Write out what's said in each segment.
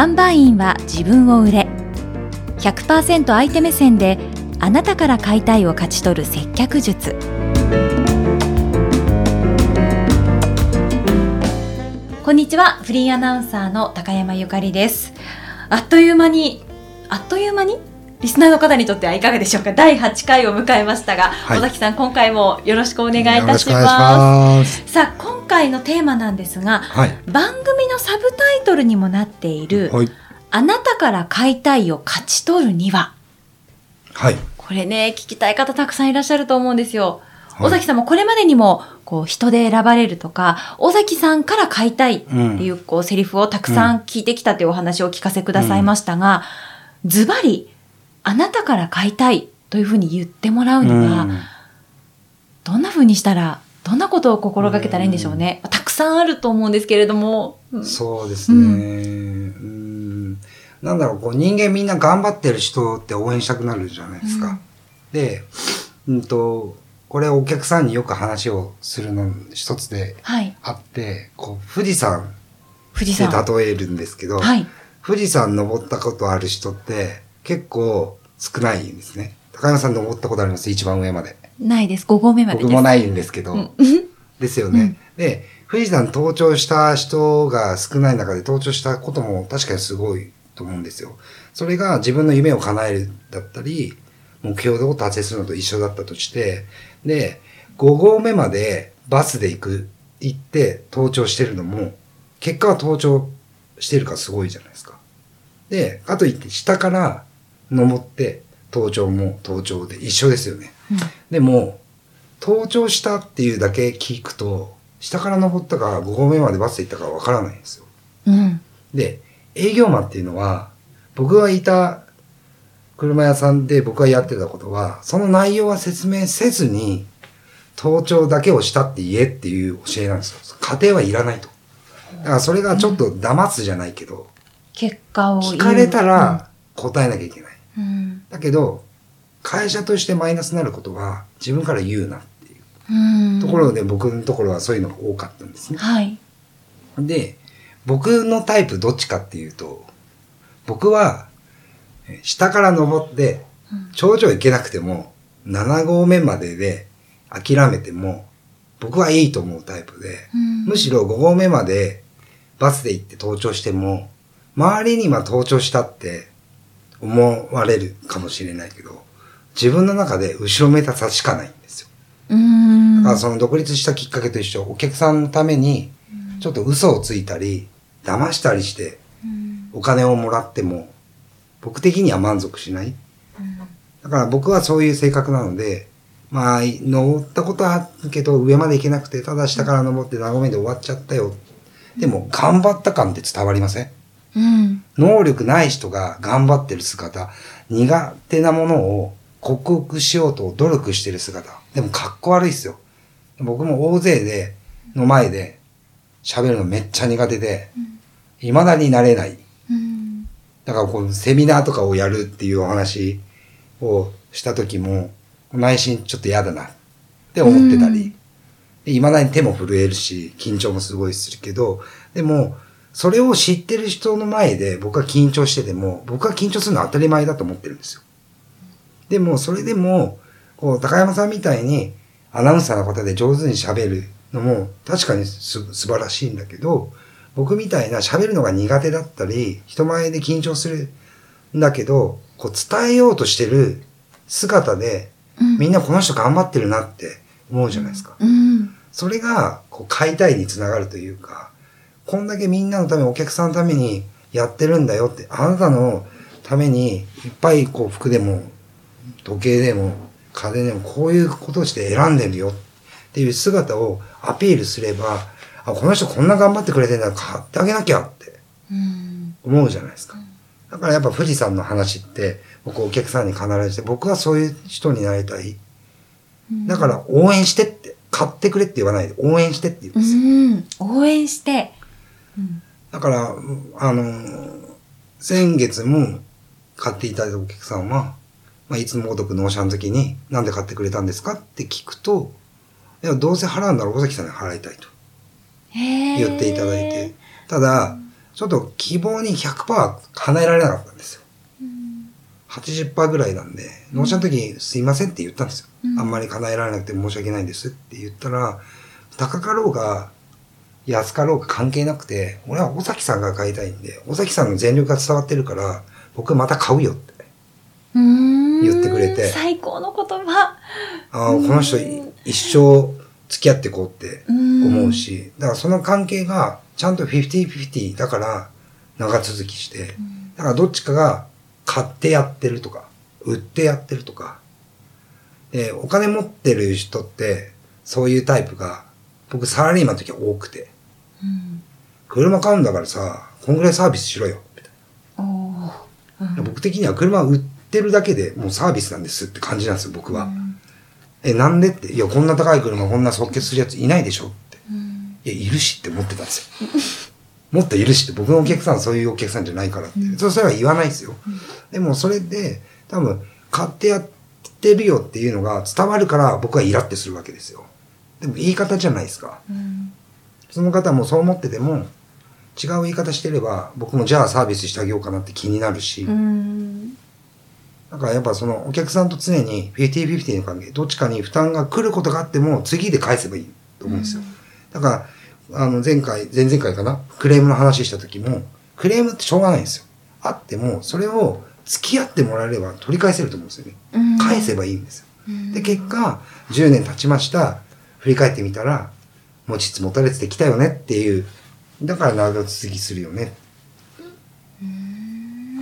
販売員は自分を売れ100%相手目線であなたから買いたいを勝ち取る接客術。こんにちはフリーアナウンサーの高山ゆかりです。あっという間にあっという間に？リスナーの方にとってはいかがでしょうか？第8回を迎えましたが、はい、尾崎さん今回もよろしくお願いいたします。さあ今回のテーマなんですが、はい、番組のサブタイトルにもなっている、はい、あなたから買いたいを勝ち取るには。はい。これね聞きたい方たくさんいらっしゃると思うんですよ。尾崎さんもこれまでにもこう人で選ばれるとか尾崎さんから買いたいっていうこうセリフをたくさん聞いてきたというお話をお聞かせくださいましたが、ズバリあなたから買いたいというふうに言ってもらうには、どんなふうにしたらどんなことを心がけたらいいんでしょうね。たくさんあると思うんですけれども。そうですね。うん、なんだろう、こう人間みんな頑張ってる人って応援したくなるじゃないですか。うん、で、うんと、これお客さんによく話をするの一つであって、はい、こう富士山で例えるんですけど、はい、富士山登ったことある人って結構少ないんですね。高山さん登ったことあります？一番上まで。ないです。5合目まで僕もないんですけど。うん、ですよね、うん、で、富士山登頂した人が少ない中で登頂したことも確かにすごいと思うんですよ。それが自分の夢を叶えるだったり、目標を達成するのと一緒だったとして、で、5合目までバスで行く、行って登頂してるのも、結果は登頂してるからすごいじゃないですか。で、かといって下から登って登頂も登頂で一緒ですよね。うん、でも、登頂したっていうだけ聞くと、下から登ったか5合目までバスで行ったかわからないんですよ。うん、で、営業マンっていうのは、僕がいた車屋さんで僕がやってたことは、その内容は説明せずに、盗聴だけをしたって言えっていう教えなんですよ。家庭はいらないと。だからそれがちょっと騙すじゃないけど、結果を聞かれたら答えなきゃいけない。うん、だけど、会社としてマイナスになることは自分から言うなっていう。ところで僕のところはそういうのが多かったんですね。はい。で、僕のタイプどっちかっていうと、僕は下から登って、頂上行けなくても、7合目までで諦めても、僕はいいと思うタイプで、むしろ5合目までバスで行って登頂しても、周りに今登頂したって思われるかもしれないけど、自分の中で後ろめたさしかないんですよ。だからその独立したきっかけと一緒、お客さんのために、ちょっと嘘をついたり、騙したりして、お金をもらっても、僕的には満足しない。だから僕はそういう性格なので、まあ、登ったことはあるけど、上まで行けなくて、ただ下から登って長めで終わっちゃったよ。でも、頑張った感って伝わりません、うん、能力ない人が頑張ってる姿、苦手なものを克服しようと努力してる姿。でも、かっこ悪いっすよ。僕も大勢で、の前で喋るのめっちゃ苦手で、未だになれない。だからこう、セミナーとかをやるっていうお話をした時も、内心ちょっと嫌だなって思ってたり、未だに手も震えるし、緊張もすごいするけど、でも、それを知ってる人の前で僕は緊張してても、僕は緊張するのは当たり前だと思ってるんですよ。でも、それでも、こう、高山さんみたいにアナウンサーの方で上手に喋るのも確かにす素晴らしいんだけど、僕みたいな喋るのが苦手だったり、人前で緊張するんだけど、こう伝えようとしてる姿で、うん、みんなこの人頑張ってるなって思うじゃないですか。うん、それが、こう、買いたいにつながるというか、こんだけみんなのため、お客さんのためにやってるんだよって、あなたのためにいっぱいこう服でも、時計でも、家電でもこういうことをして選んでるよっていう姿をアピールすれば、あ、この人こんな頑張ってくれてんだ買ってあげなきゃって思うじゃないですか。だからやっぱ富士山の話って僕お客さんに必ずして僕はそういう人になりたい。だから応援してって、買ってくれって言わないで応援してって言うんですよ。応援して。だから、あの、先月も買っていただいたお客さんは、まあ、いつもごとく納車の時に、なんで買ってくれたんですかって聞くと、いや、どうせ払うんだろう、尾崎さんに払いたいと。言っていただいて。ただ、ちょっと希望に100%叶えられなかったんですよ。うん、80%ぐらいなんで、納車の時すいませんって言ったんですよ。うん、あんまり叶えられなくて申し訳ないんですって言ったら、高かろうが安かろうが関係なくて、俺は尾崎さんが買いたいんで、尾崎さんの全力が伝わってるから、僕また買うよって言ってくれて。最高の言葉。ああ、この人一生付き合っていこうって思うし、だからその関係がちゃんと50-50だから長続きして、だからどっちかが買ってやってるとか、売ってやってるとか、で、お金持ってる人って、そういうタイプが、僕サラリーマンの時は多くて、うん、車買うんだからさ、こんぐらいサービスしろよ、みたいな。うん、僕的には車売ってるだけでもうサービスなんですって感じなんですよ、僕は。うん、え、なんでって、いや、こんな高い車こんな即決するやついないでしょって。いや、いるしって思ってたんですよ。もっといるしって、僕のお客さんはそういうお客さんじゃないからって。うん、それは言わないですよ。うん、でもそれで、多分、買ってやってるよっていうのが伝わるから僕はイラってするわけですよ。でも言い方じゃないですか。うん、その方もそう思ってても、違う言い方してれば、僕もじゃあサービスしてあげようかなって気になるし、だからやっぱそのお客さんと常に50-50の関係、どっちかに負担が来ることがあっても次で返せばいいと思うんですよ。だから、あの前回、前々回かな、クレームの話した時も、クレームってしょうがないんですよ。あっても、それを付き合ってもらえれば取り返せると思うんですよね。返せばいいんですよ。で、結果、10年経ちました。振り返ってみたら、持ちつ持たれてきたよねっていう、だから長続きするよね。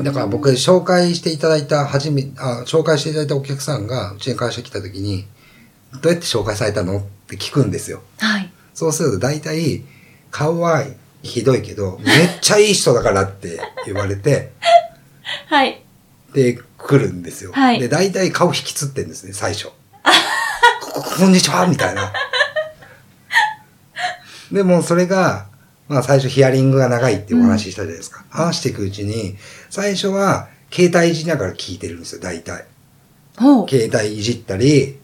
だから僕紹介していただいた、はじめ、あ、紹介していただいたお客さんがうちに会社来た時に、どうやって紹介されたの？って聞くんですよ。はい。そうすると大体、顔はひどいけど、めっちゃいい人だからって言われて、はい。で、来るんですよ。はい。で、大体顔引きつってんですね、最初。こ、こんにちはみたいな。でも、それが、まあ最初ヒアリングが長いってお話ししたじゃないですか。うん、話していくうちに、最初は携帯いじりながら聞いてるんですよ、大体。携帯いじったり、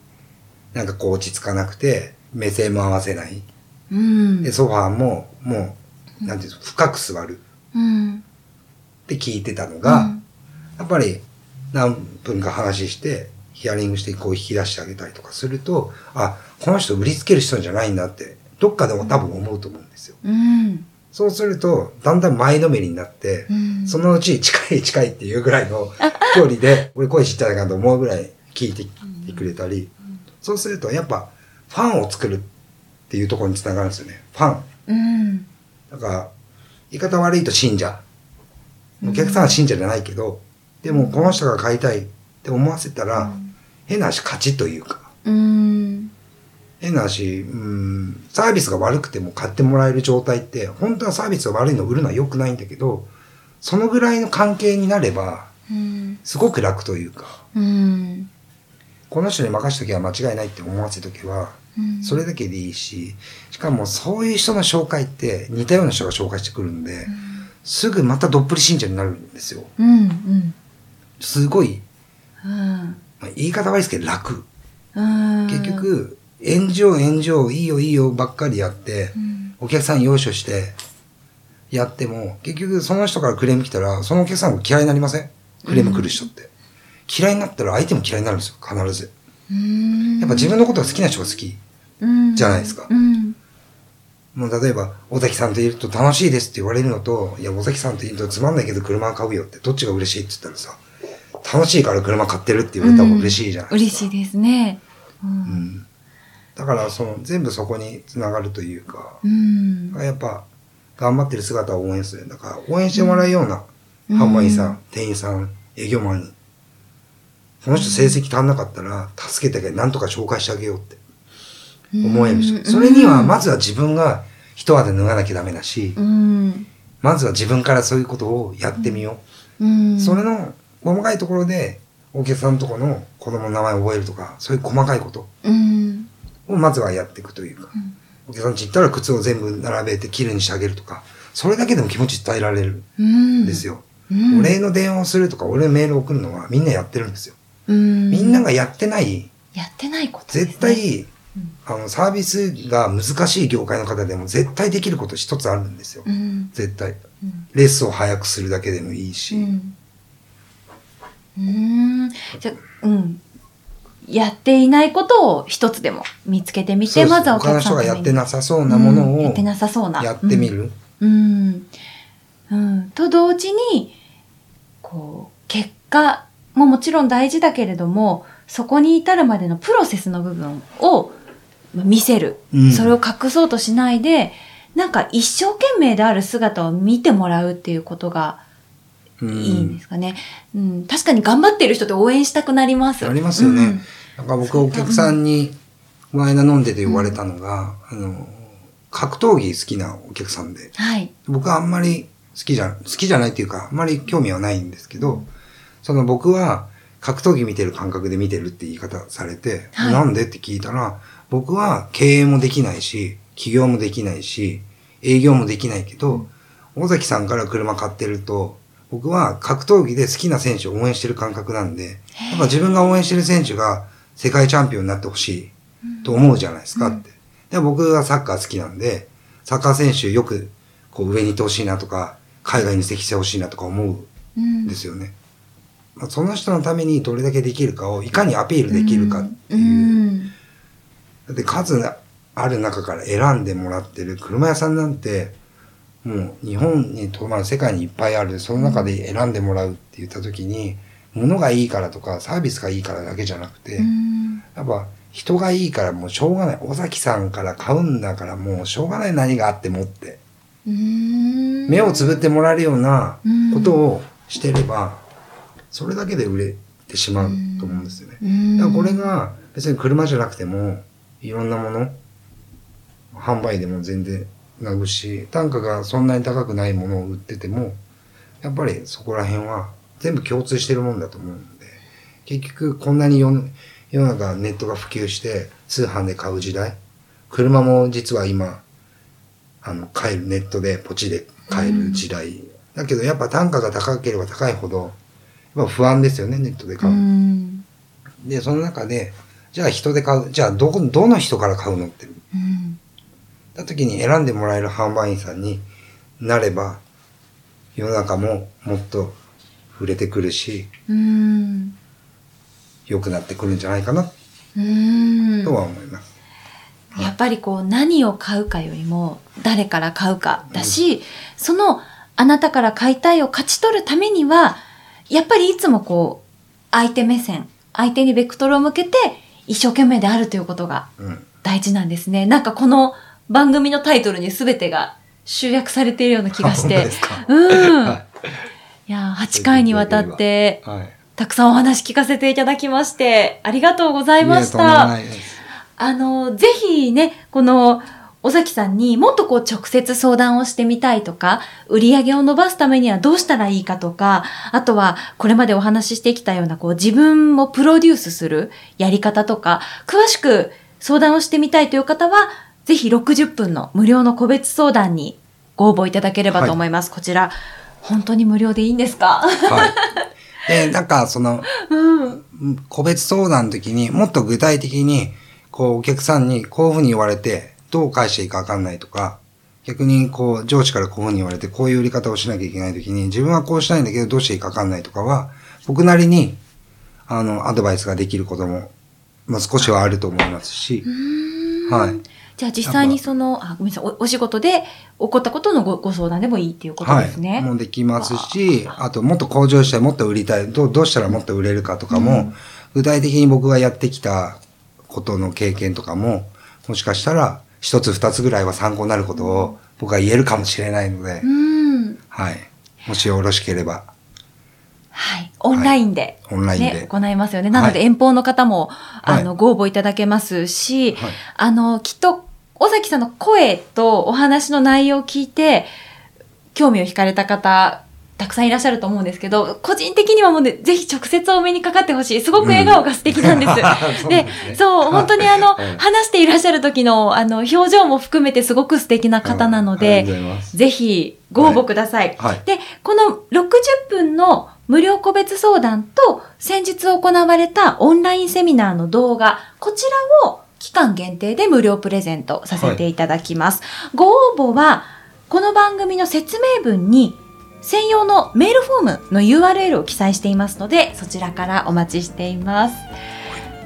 なんかこう落ち着かなくて、目線も合わせない。うん、で、ソファーも、もう、なんていうんですか、深く座る。うん、って聞いてたのが、うん、やっぱり何分か話して、ヒアリングしてこう引き出してあげたりとかすると、あ、この人売りつける人じゃないんだって、どっかでも多分思うと思うんですよ。うん、そうすると、だんだん前のめりになって、うん、そのうち近い近いっていうぐらいの 距離で、俺声知ったらかと思うぐらい聞いてくれたり、そうするとやっぱファンを作るっていうところにつながるんですよね。ファン。うん。だから、言い方悪いと信者。お客さんは信者じゃないけど、でもこの人が買いたいって思わせたら、変な話勝ちというか。うん。変な話、うん、サービスが悪くても買ってもらえる状態って、本当はサービスが悪いのを売るのは良くないんだけど、そのぐらいの関係になれば、すごく楽というか、うん、この人に任しときは間違いないって思わせときは、それだけでいいし、しかもそういう人の紹介って似たような人が紹介してくるんで、すぐまたどっぷり信者になるんですよ。うんうん、すごい、うん。まあ、言い方悪いですけど楽。結局、炎上炎上、いいよいいよばっかりやって、お客さん要所してやっても、結局その人からクレーム来たら、そのお客さんが嫌いになりません？クレーム来る人って。嫌いになったら相手も嫌いになるんですよ、必ず。やっぱ自分のことが好きな人が好き。じゃないですか。うん、もう例えば、尾崎さんといると楽しいですって言われるのと、いや、尾崎さんといるとつまんないけど車買うよって、どっちが嬉しいって言ったらさ、楽しいから車買ってるって言われた方が嬉しいじゃないですか。うん、嬉しいですね。うん。だから、その、全部そこにつながるというか、うん、やっぱ、頑張ってる姿を応援する。だから、応援してもらうような、販売員さん、店員さん、営業マンに、この人成績足んなかったら、助けてあげなんとか紹介してあげようって。思えるし、それにはまずは自分が一肌脱がなきゃダメだし、まずは自分からそういうことをやってみよう。それの細かいところで、お客さんのとこの子供の名前を覚えるとか、そういう細かいことをまずはやっていくというか、お客さんち行ったら靴を全部並べてきれいにしてあげるとか、それだけでも気持ち伝えられるんですよ。お礼の電話をするとか、俺のメールを送るのはみんなやってるんですよ。みんながやってない、やってないこと、絶対あの、サービスが難しい業界の方でも絶対できること一つあるんですよ。うん、絶対、うん。レースを早くするだけでもいいし。うん。じゃ、うん。やっていないことを一つでも見つけてみて、まずはお客さん他の人がやってなさそうなものを、やってなさそうな。やってみる。うん。うん。と同時に、こう、結果ももちろん大事だけれども、そこに至るまでのプロセスの部分を見せる。うん、それを隠そうとしないで、なんか一生懸命である姿を見てもらうっていうことがいいんですかね。うん、うん、確かに頑張ってる人って応援したくなります。ありますよね。うん、なんか僕お客さんに、この間飲んでて言われたのが、あの、格闘技好きなお客さんで、はい、僕はあんまり好きじゃ、好きじゃないっていうか、あんまり興味はないんですけど、その僕は格闘技見てる感覚で見てるって言い方されて、はい、なんでって聞いたら、僕は経営もできないし、起業もできないし、営業もできないけど、尾崎さんから車買ってると、僕は格闘技で好きな選手を応援してる感覚なんで、やっぱ自分が応援してる選手が世界チャンピオンになってほしいと思うじゃないですかって。で僕はサッカー好きなんで、サッカー選手よくこう上に行ってほしいなとか、海外に移籍してほしいなとか思うんですよね。まあ、その人のためにどれだけできるかをいかにアピールできるかっていう。うん、だって数ある中から選んでもらってる車屋さんなんて、もう日本にと、まあ世界にいっぱいある、その中で選んでもらうって言った時に、物がいいからとかサービスがいいからだけじゃなくて、やっぱ人がいいからもうしょうがない。尾崎さんから買うんだからもうしょうがない何があってもって。目をつぶってもらえるようなことをしてれば、それだけで売れてしまうと思うんですよね。だからこれが別に車じゃなくても、いろんなもの、販売でも全然なぐし、単価がそんなに高くないものを売ってても、やっぱりそこら辺は全部共通してるもんだと思うんで、結局こんなに世世の中ネットが普及して通販で買う時代、車も実は今、あの、買える、ネットでポチで買える時代。うん、だけどやっぱ単価が高ければ高いほど、まあ不安ですよね、ネットで買う。うで、その中で、じゃあ人で買う、じゃあどこ、どの人から買うのって。うん。た時に選んでもらえる販売員さんになれば、世の中ももっと触れてくるし、うん。良くなってくるんじゃないかな、うん。とは思います。やっぱりこう何を買うかよりも誰から買うかだし、うん、そのあなたから買いたいを勝ち取るためにはやっぱりいつもこう、相手目線、相手にベクトルを向けて一生懸命であるということが大事なんですね。うん、なんかこの番組のタイトルに全てが集約されているような気がして。うん。はい、いや、8回にわたって、はい、たくさんお話聞かせていただきまして、ありがとうございました。あの、ぜひね、この、尾崎さんにもっとこう直接相談をしてみたいとか、売り上げを伸ばすためにはどうしたらいいかとか、あとはこれまでお話ししてきたようなこう自分をプロデュースするやり方とか、詳しく相談をしてみたいという方は、ぜひ60分の無料の個別相談にご応募いただければと思います。はい、こちら、本当に無料でいいんですか？はい。で、なんかその、うん、個別相談の時にもっと具体的に、こうお客さんにこういうふうに言われて、どう返していいかわかんないとか、逆にこう上司からこういうふうに言われてこういう売り方をしなきゃいけないときに自分はこうしたいんだけどどうしていいかわかんないとかは、僕なりにあのアドバイスができることも、まあ、少しはあると思いますし、はい。じゃあ実際にその、あ、ごめんなさいお、お仕事で起こったことのごご相談でもいいっていうことですね。はい、もうできますし、あともっと向上してもっと売りたい、どうどうしたらもっと売れるかとかも、うん、具体的に僕がやってきたことの経験とかも、もしかしたら一つ二つぐらいは参考になることを僕は言えるかもしれないので、うん、はい。もしよろしければ。はい。オンラインで、はい、オンラインで。行いますよね。なので遠方の方も、はい、あの、ご応募いただけますし、はい、あの、きっと、尾崎さんの声とお話の内容を聞いて、興味を惹かれた方たくさんいらっしゃると思うんですけど、個人的にはもうね、ぜひ直接お目にかかってほしい。すごく笑顔が素敵なんです。うん、で そう、本当にあの、話していらっしゃる時の、あの、表情も含めてすごく素敵な方なので、ぜひご応募ください。はい。はい、で、この60分の無料個別相談と、先日行われたオンラインセミナーの動画、こちらを期間限定で無料プレゼントさせていただきます。はい、ご応募は、この番組の説明文に専用のメールフォームの URL を記載していますので、そちらからお待ちしています。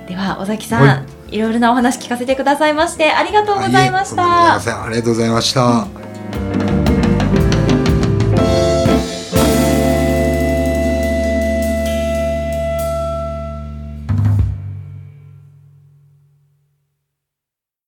では、尾崎さん、はい、いろいろなお話聞かせてくださいまして、ありがとうございました。ありがとうございました。